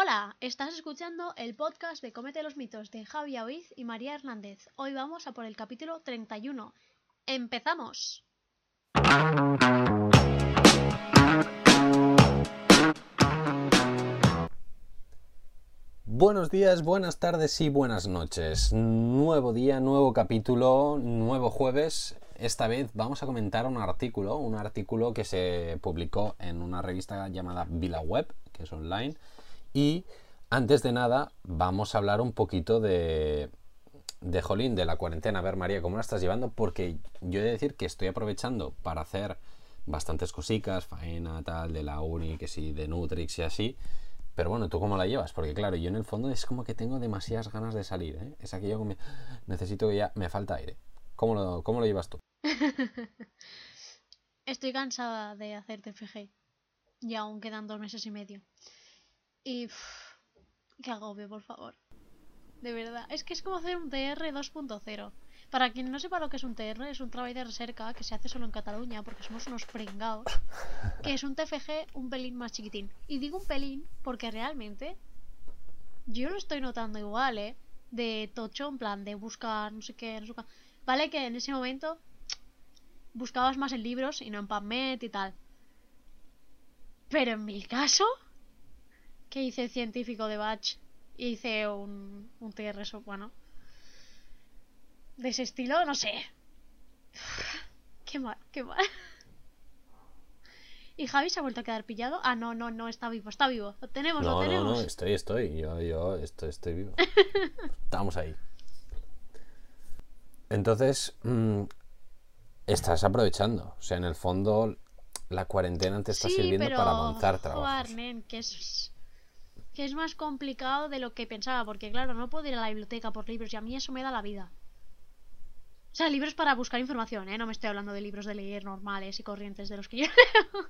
Hola, estás escuchando el podcast de Comete los mitos de Javi Oiz y María Hernández. Hoy vamos a por el capítulo 31. ¡Empezamos! Buenos días, buenas tardes y buenas noches. Nuevo día, nuevo capítulo, nuevo jueves. Esta vez vamos a comentar un artículo, un artículo que se publicó en una revista llamada Vila Web, que es online. Y antes de nada, vamos a hablar un poquito de, de Jolín, de la cuarentena. A ver, María, ¿cómo la estás llevando? Porque yo he de decir que estoy aprovechando para hacer bastantes cositas, faena, tal, de la uni, que sí, de Nutrix y así. Pero bueno, ¿tú cómo la llevas? Porque claro, yo en el fondo es como que tengo demasiadas ganas de salir, ¿eh? Es aquello que me... necesito que ya me falta aire. ¿Cómo lo, cómo lo llevas tú? Estoy cansada de hacer TFG. Y aún quedan dos meses y medio. Y... uff, qué agobio, por favor. De verdad. Es que es como hacer un TR 2.0. Para quien no sepa lo que es un TR, es un trabajo de recerca que se hace solo en Cataluña porque somos unos pringados. Que es un TFG un pelín más chiquitín. Y digo un pelín porque realmente yo lo estoy notando igual, ¿eh? De tocho, en plan, de buscar no sé qué, no sé qué. Vale que en ese momento buscabas más en libros y no en PubMed y tal. Pero en mi caso, que hice científico de batch y hice un, un TR, bueno, de ese estilo, no sé. Qué mal, qué mal. ¿Y Javi se ha vuelto a quedar pillado? Ah, no, no, no, está vivo, está vivo. Lo tenemos, lo No, no, tenemos. no, estoy, estoy. Yo, yo estoy, estoy vivo. Estamos ahí. Entonces, mm, estás aprovechando. O sea, en el fondo, la cuarentena te está sí, sirviendo pero para avanzar trabajos. que es que es más complicado de lo que pensaba, porque claro, no puedo ir a la biblioteca por libros y a mí eso me da la vida. O sea, libros para buscar información, ¿eh? No me estoy hablando de libros de leer normales y corrientes de los que yo leo.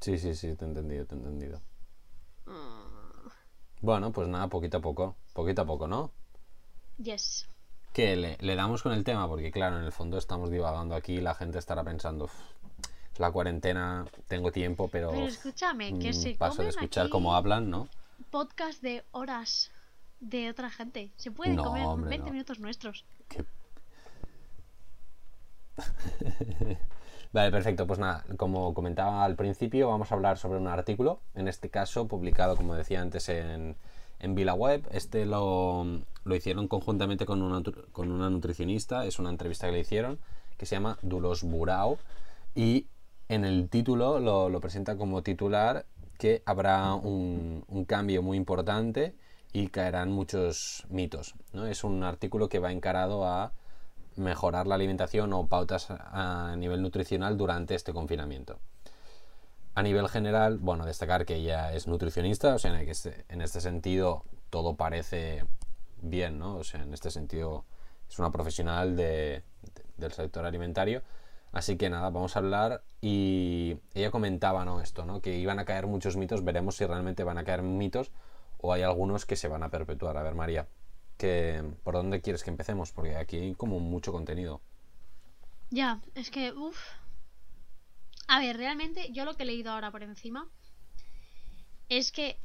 Sí, sí, sí, te he entendido, te he entendido. Mm, Bueno, pues nada, poquito a poco. Poquito a poco, ¿no? yes. Que le, le damos con el tema, porque claro, en el fondo estamos divagando aquí y la gente estará pensando, "Uf, es la cuarentena, tengo tiempo, pero, Pero escúchame, que mm, se paso de escuchar aquí cómo hablan, ¿no? podcast de horas de otra gente. Se pueden No, comer hombre, 20 no. minutos nuestros. Qué- Vale, perfecto. Pues nada, como comentaba al principio, vamos a hablar sobre un artículo, en este caso publicado, como decía antes, en, en VilaWeb. Este lo, lo hicieron conjuntamente con una, con una nutricionista, es una entrevista que le hicieron, que se llama Dulos Burao, y en el título lo, presenta como titular que habrá un, cambio muy importante y caerán muchos mitos. ¿no? Es un artículo que va encarado a mejorar la alimentación o pautas a nivel nutricional durante este confinamiento. A nivel general, bueno, destacar que ella es nutricionista, o sea, en, este, en este sentido todo parece bien, ¿no? O sea, en este sentido es una profesional de- de- del sector alimentario. Así que nada, vamos a hablar y ella comentaba, ¿no? Esto, ¿no? Que iban a caer muchos mitos, veremos si realmente van a caer mitos o hay algunos que se van a perpetuar. A ver, María, que, ¿por dónde quieres que empecemos? Porque aquí hay como mucho contenido. Ya, es que, uff. A ver, realmente yo lo que he leído ahora por encima es que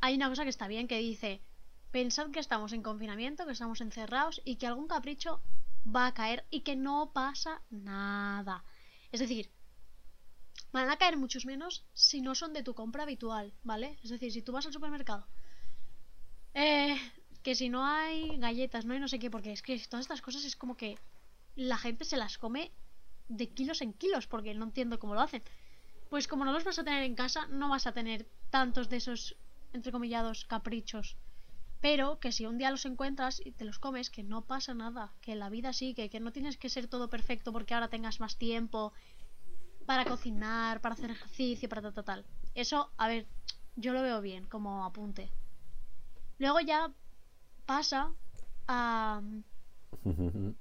hay una cosa que está bien que dice, pensad que estamos en confinamiento, que estamos encerrados y que algún capricho va a caer y que no pasa nada. Es decir, van a caer muchos menos si no son de tu compra habitual, ¿vale? Es decir, si tú vas al supermercado, eh, que si no hay galletas, no hay no sé qué, porque es que todas estas cosas es como que la gente se las come de kilos en kilos, porque no entiendo cómo lo hacen. Pues como no los vas a tener en casa, no vas a tener tantos de esos, entrecomillados, caprichos. Pero que si un día los encuentras y te los comes, que no pasa nada, que la vida sigue, que no tienes que ser todo perfecto porque ahora tengas más tiempo para cocinar, para hacer ejercicio, para tal, tal, tal. Eso, a ver, yo lo veo bien como apunte. Luego ya pasa a...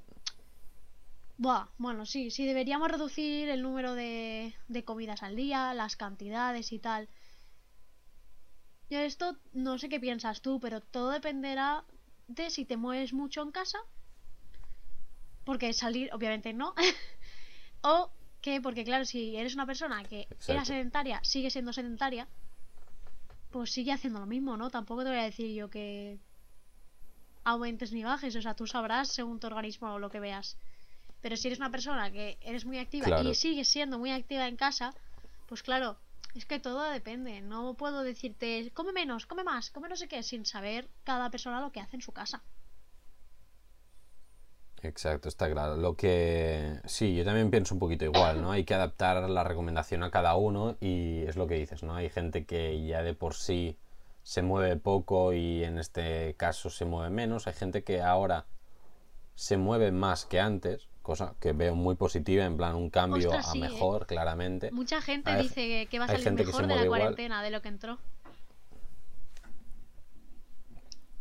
Buah, bueno, sí, sí, deberíamos reducir el número de, de comidas al día, las cantidades y tal. Yo esto no sé qué piensas tú, pero todo dependerá de si te mueves mucho en casa. Porque salir, obviamente no. o que, porque claro, si eres una persona que era Exacto. sedentaria, sigue siendo sedentaria. pues sigue haciendo lo mismo, ¿no? Tampoco te voy a decir yo que aumentes ni bajes, o sea, tú sabrás según tu organismo lo que veas. Pero si eres una persona que eres muy activa y sigues siendo muy activa en casa, pues claro, es que todo depende. No puedo decirte, come menos, come más, come no sé qué, sin saber cada persona lo que hace en su casa. Exacto, está claro. Lo que sí, yo también pienso un poquito igual, ¿no? Hay que adaptar la recomendación a cada uno y es lo que dices, ¿no? Hay gente que ya de por sí se mueve poco y en este caso se mueve menos. Hay gente que ahora se mueve más que antes, cosa que veo muy positiva, en plan un cambio a ¿eh? mejor, claramente. Mucha gente dice que va a salir mejor de la cuarentena de lo que entró.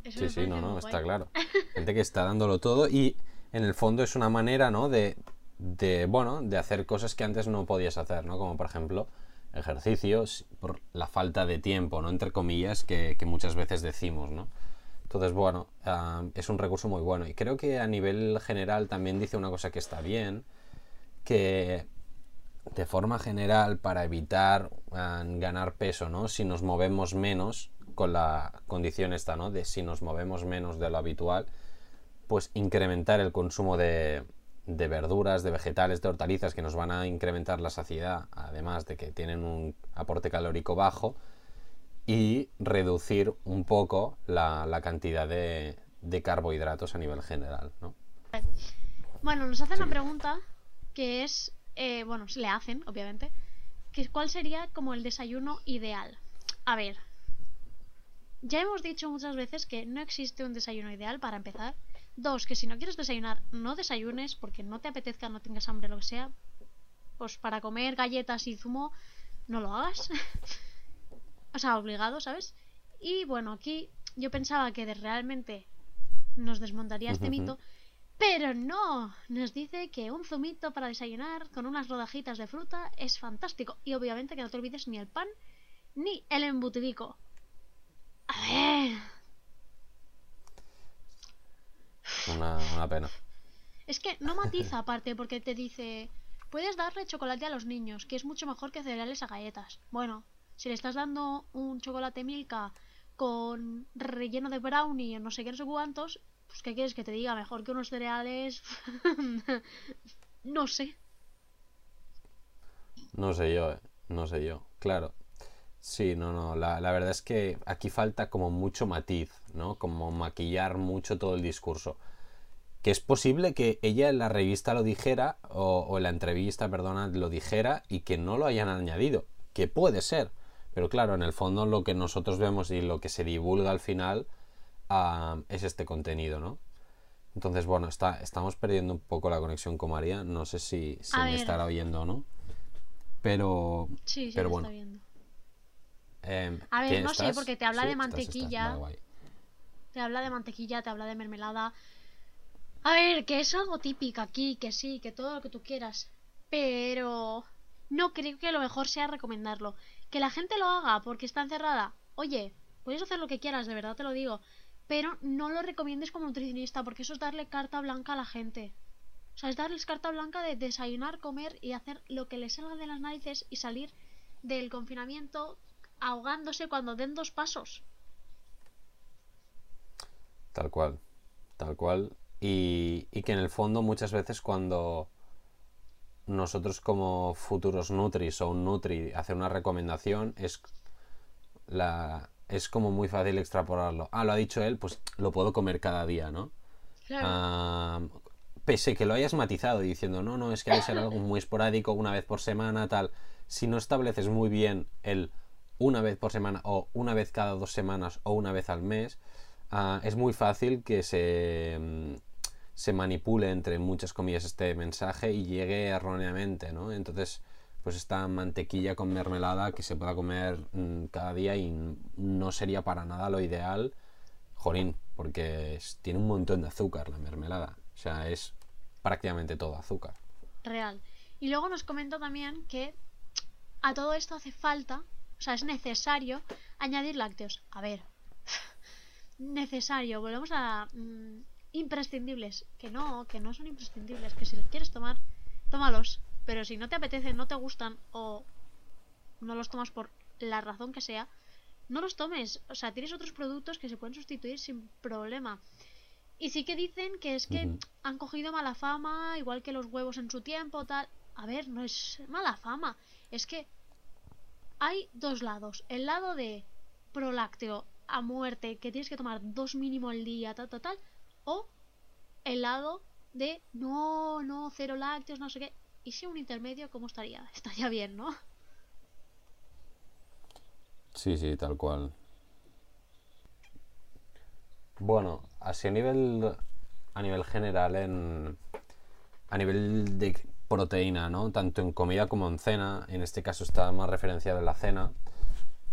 sí, sí, no, no, está claro. Gente que está dándolo todo y en el fondo es una manera, ¿no? De, de, bueno, de hacer cosas que antes no podías hacer, ¿no? Como por ejemplo ejercicios por la falta de tiempo, ¿no? Entre comillas, que, muchas veces decimos, ¿no? Entonces, bueno, es un recurso muy bueno. Y creo que a nivel general también dice una cosa que está bien, que de forma general, para evitar ganar peso, ¿no? Si nos movemos menos, con la condición esta, ¿no? De si nos movemos menos de lo habitual, pues incrementar el consumo de, verduras, de vegetales, de hortalizas que nos van a incrementar la saciedad, además de que tienen un aporte calórico bajo, y reducir un poco la, cantidad de, carbohidratos a nivel general. ¿no? Bueno, nos hacen una pregunta que es, eh, bueno, se le hacen, obviamente, que cuál sería como el desayuno ideal. A ver, ya hemos dicho muchas veces que no existe un desayuno ideal para empezar. Dos, que si no quieres desayunar, no desayunes porque no te apetezca, no tengas hambre, lo que sea. Pues para comer galletas y zumo, no lo hagas. o sea, obligado, ¿sabes? Y bueno, aquí yo pensaba que realmente nos desmontaría este mito, pero no, nos dice que un zumito para desayunar con unas rodajitas de fruta es fantástico. Y obviamente que no te olvides ni el pan ni el embutidico. A ver. Una, pena. Es que no matiza aparte porque te dice, puedes darle chocolate a los niños, que es mucho mejor que cereales a galletas. Bueno, si le estás dando un chocolate Milka con relleno de brownie o no sé qué, no sé cuántos, pues ¿qué quieres que te diga? Mejor que unos cereales... no sé. No sé yo, eh. no sé yo. Claro. Sí, no, no. La, la, verdad es que aquí falta como mucho matiz, ¿no? Como maquillar mucho todo el discurso que es posible que ella en la revista lo dijera, o, en la entrevista, perdona, lo dijera y que no lo hayan añadido, que puede ser, pero claro, en el fondo lo que nosotros vemos y lo que se divulga al final ah, es este contenido, ¿no? Entonces, bueno, está, estamos perdiendo un poco la conexión con María, no sé si se me estará oyendo o no, pero, sí, sí pero bueno. Está viendo. Em, a ver, no sé, porque te habla de mantequilla. te habla de mantequilla, te habla de mermelada. A ver, que es algo típico aquí, que sí, que todo lo que tú quieras. Pero no creo que lo mejor sea recomendarlo. Que la gente lo haga porque está encerrada. Oye, puedes hacer lo que quieras, de verdad te lo digo. Pero no lo recomiendes como nutricionista porque eso es darle carta blanca a la gente. O sea, es darles carta blanca de desayunar, comer y hacer lo que les salga de las narices y salir del confinamiento ahogándose cuando den dos pasos. Tal cual, tal cual. Y, que en el fondo muchas veces cuando nosotros como futuros Nutris o un Nutri hacer una recomendación es la es como muy fácil extrapolarlo. Ah, lo ha dicho él, pues lo puedo comer cada día, ¿no? Claro. pese que lo hayas matizado diciendo, no, no, es que hay que ser algo muy esporádico, una vez por semana, tal. Si no estableces muy bien el una vez por semana o una vez cada dos semanas o una vez al mes, ah, es muy fácil que se mm, se manipule entre muchas comillas este mensaje y llegue erróneamente, ¿no? Entonces, pues esta mantequilla con mermelada que se pueda comer mm, cada día y no sería para nada lo ideal, jorín, porque tiene un montón de azúcar la mermelada, o sea, es prácticamente todo azúcar. Real. Y luego nos comenta también que a todo esto hace falta, o sea, es necesario añadir lácteos. A ver, necesario, volvemos a mm, imprescindibles. Que no, que no son imprescindibles. Que si los quieres tomar, tómalos. Pero si no te apetece, no te gustan o no los tomas por la razón que sea, no los tomes. O sea, tienes otros productos que se pueden sustituir sin problema. Y sí que dicen que es que han cogido mala fama, igual que los huevos en su tiempo, tal. A ver, no es mala fama. Es que hay dos lados. El lado de prolácteo a muerte, que tienes que tomar dos mínimo al día, tal, tal, tal. O el lado de no, no, cero lácteos, no sé qué. ¿Y si un intermedio, cómo estaría? Estaría bien, ¿no? Sí, sí, tal cual. Bueno, así a nivel a nivel general en a nivel de proteína, ¿no? Tanto en comida como en cena, en este caso está más referenciada en la cena,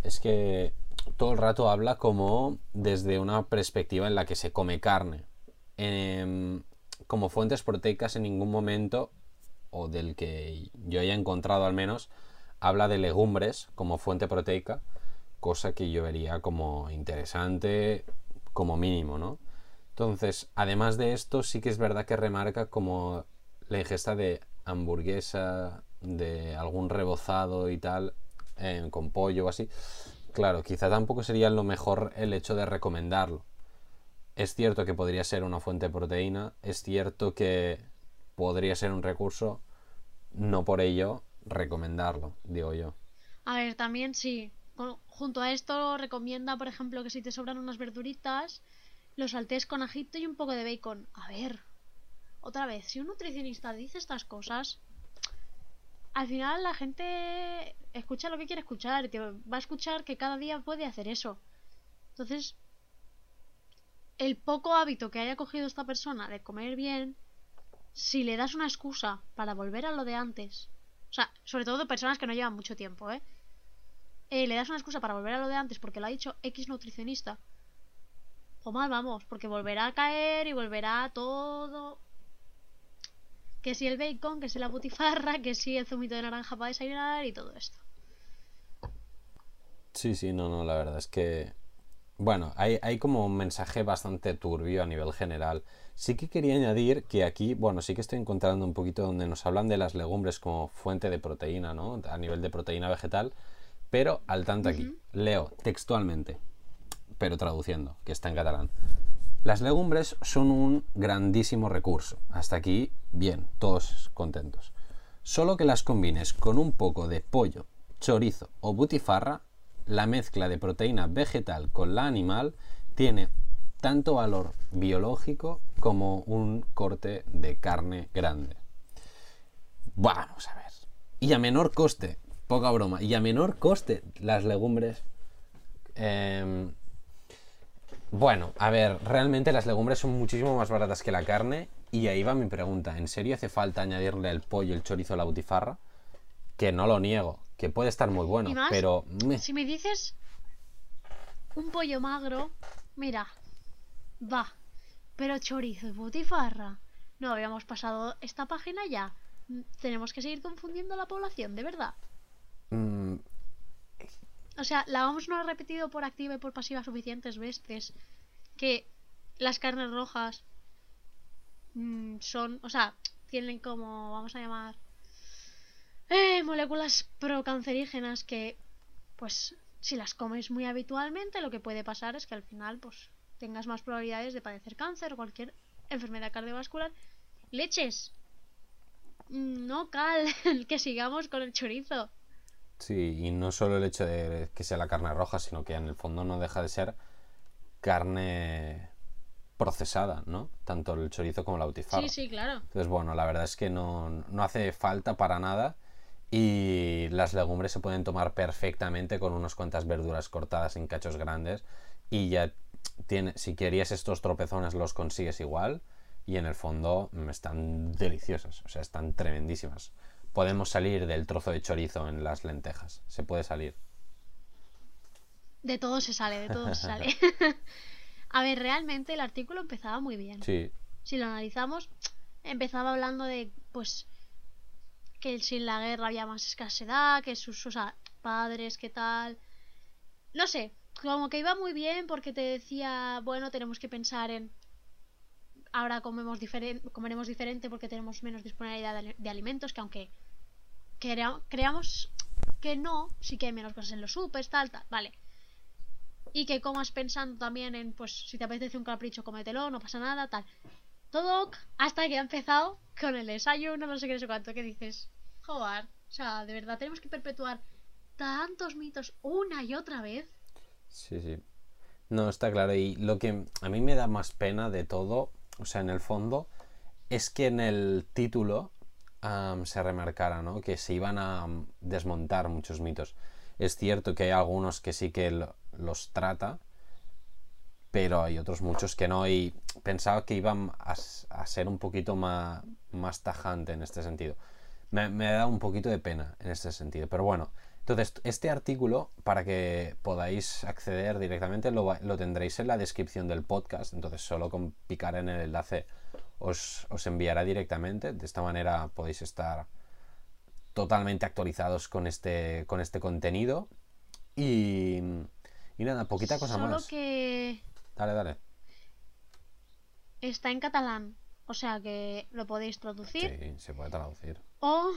es que todo el rato habla como desde una perspectiva en la que se come carne. Em, como fuentes proteicas en ningún momento, o del que yo haya encontrado al menos, habla de legumbres como fuente proteica, cosa que yo vería como interesante como mínimo, ¿no? Entonces, además de esto, sí que es verdad que remarca como la ingesta de hamburguesa, de algún rebozado y tal, con pollo o así. Claro, quizá tampoco sería lo mejor el hecho de recomendarlo. Es cierto que podría ser una fuente de proteína, es cierto que podría ser un recurso, no por ello recomendarlo, digo yo. A ver, también sí. Junto a esto recomienda, por ejemplo, que si te sobran unas verduritas, los saltees con ajito y un poco de bacon. A ver, otra vez, si un nutricionista dice estas cosas, al final la gente escucha lo que quiere escuchar va a escuchar que cada día puede hacer eso. Entonces, el poco hábito que haya cogido esta persona de comer bien, si le das una excusa para volver a lo de antes, o sea, sobre todo de personas que no llevan mucho tiempo, ¿eh? Eh, le das una excusa para volver a lo de antes porque lo ha dicho X nutricionista, o mal vamos, porque volverá a caer y volverá todo. Que si el bacon, que si la butifarra, que si el zumito de naranja para desayunar y todo esto. Sí, sí, no, no, la verdad es que, bueno, hay, hay como un mensaje bastante turbio a nivel general. Sí que quería añadir que aquí, bueno, sí que estoy encontrando un poquito donde nos hablan de las legumbres como fuente de proteína, ¿no? A nivel de proteína vegetal, pero al tanto aquí, leo textualmente, pero traduciendo, que está en catalán. Las legumbres son un grandísimo recurso. Hasta aquí, bien, todos contentos. Solo que las combines con un poco de pollo, chorizo o butifarra, la mezcla de proteína vegetal con la animal tiene tanto valor biológico como un corte de carne grande. Vamos a ver. Y a menor coste, poca broma, y a menor coste las legumbres... em, bueno, a ver, realmente las legumbres son muchísimo más baratas que la carne y ahí va mi pregunta. ¿En serio hace falta añadirle el pollo, el chorizo, la butifarra? Que no lo niego, que puede estar muy bueno, pero... Si me dices un pollo magro, mira, va. Pero chorizo y butifarra. No habíamos pasado esta página ya. Mm, Tenemos que seguir confundiendo a la población, de verdad. Mm, O sea, la OMS no ha repetido por activa y por pasiva suficientes veces que las carnes rojas mm, son, o sea, tienen como, vamos a llamar, eh, moléculas procancerígenas que, pues, si las comes muy habitualmente, lo que puede pasar es que al final, pues, tengas más probabilidades de padecer cáncer o cualquier enfermedad cardiovascular. Leches. Mm, No, Cal, que sigamos con el chorizo. Sí, y no solo el hecho de que sea la carne roja, sino que en el fondo no deja de ser carne procesada, ¿no? Tanto el chorizo como la butifarra. Sí, sí, claro. Entonces, bueno, la verdad es que no, no hace falta para nada y las legumbres se pueden tomar perfectamente con unas cuantas verduras cortadas en cachos grandes y ya tiene, si querías estos tropezones los consigues igual y en el fondo mm, están deliciosas, o sea, están tremendísimas. Podemos salir del trozo de chorizo en las lentejas, se puede salir. De todo se sale, de todo se sale. A ver, realmente el artículo empezaba muy bien. Sí, Si lo analizamos, empezaba hablando de, pues, que sin la guerra había más escasedad, que sus, padres, qué tal. No sé, como que iba muy bien porque te decía, bueno, tenemos que pensar en. Ahora comemos diferen- comeremos diferente porque tenemos menos disponibilidad de, ali- de alimentos, que aunque crea- creamos que no, sí que hay menos cosas en los supers, tal, tal, vale. y que comas pensando también en, pues, si te apetece un capricho, cómetelo, no pasa nada, tal. Todo hasta que ha empezado con el desayuno, no sé qué, no sé cuánto, que dices, joder, o sea, de verdad, tenemos que perpetuar tantos mitos una y otra vez. Sí, sí. No, está claro. Y lo que a mí me da más pena de todo, o sea, en el fondo, es que en el título se remarcara, ¿no? Que se iban a desmontar muchos mitos. Es cierto que hay algunos que sí que lo- los trata, pero hay otros muchos que no. Y pensaba que iban a, a ser un poquito más, más tajante en este sentido. Me, me da un poquito de pena en este sentido. Pero bueno, entonces este artículo, para que podáis acceder directamente, lo, lo tendréis en la descripción del podcast. Entonces solo con picar en el enlace os, os enviará directamente. De esta manera podéis estar totalmente actualizados con este, con este contenido. Y, y nada, poquita cosa Solo más. que Dale, dale. está en catalán, o sea que lo podéis traducir Sí, se puede traducir. o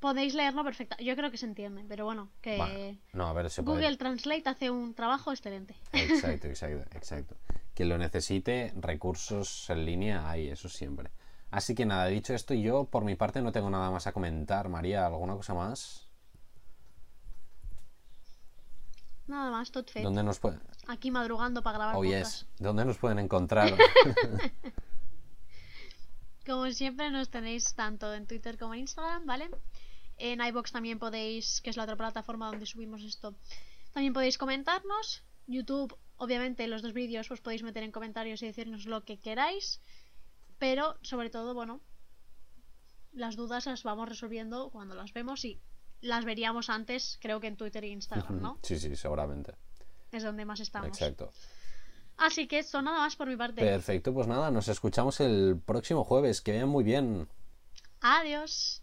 podéis leerlo perfecta. Yo creo que se entiende, pero bueno, que. No, a ver, se puede. Google Translate hace un trabajo excelente. Exacto, exacto, exacto. Quien lo necesite, recursos en línea hay, eso siempre. Así que nada, dicho esto, yo por mi parte no tengo nada más a comentar. María, ¿alguna cosa más? Nada más, tot fet. ¿Dónde nos pueden... Aquí madrugando para grabar Oh, podcast. yes. ¿Dónde nos pueden encontrar? Como siempre nos tenéis tanto en Twitter como en Instagram, ¿vale? En iBox también podéis, que es la otra plataforma donde subimos esto, también podéis comentarnos. YouTube, obviamente, los dos vídeos os podéis meter en comentarios y decirnos lo que queráis. Pero, sobre todo, bueno, las dudas las vamos resolviendo cuando las vemos y las veríamos antes, creo que en Twitter e Instagram, ¿no? sí, sí, seguramente. Es donde más estamos. Exacto. Así que esto nada más por mi parte. Perfecto, pues nada, nos escuchamos el próximo jueves. Que vayan muy bien. Adiós.